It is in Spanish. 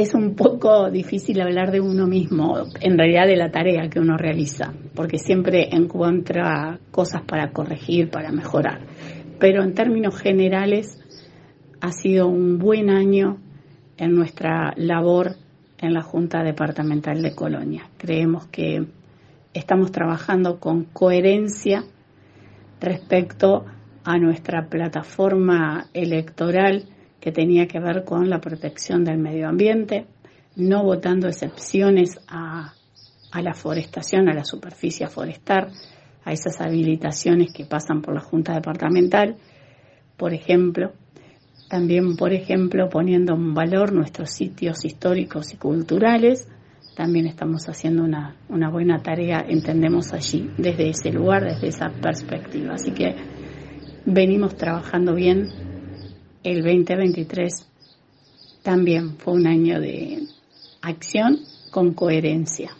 es un poco difícil hablar de uno mismo, en realidad de la tarea que uno realiza, porque siempre encuentra cosas para corregir, para mejorar. Pero en términos generales ha sido un buen año en nuestra labor en la Junta Departamental de Colonia. Creemos que estamos trabajando con coherencia respecto a nuestra plataforma electoral que tenía que ver con la protección del medio ambiente, no votando excepciones a, la forestación, a la superficie forestal, a esas habilitaciones que pasan por la Junta Departamental, por ejemplo, también, por ejemplo, poniendo en valor nuestros sitios históricos y culturales, también estamos haciendo una, una buena tarea, entendemos allí, desde ese lugar, desde esa perspectiva. Así que venimos trabajando bien. El 2023 también fue un año de acción con coherencia.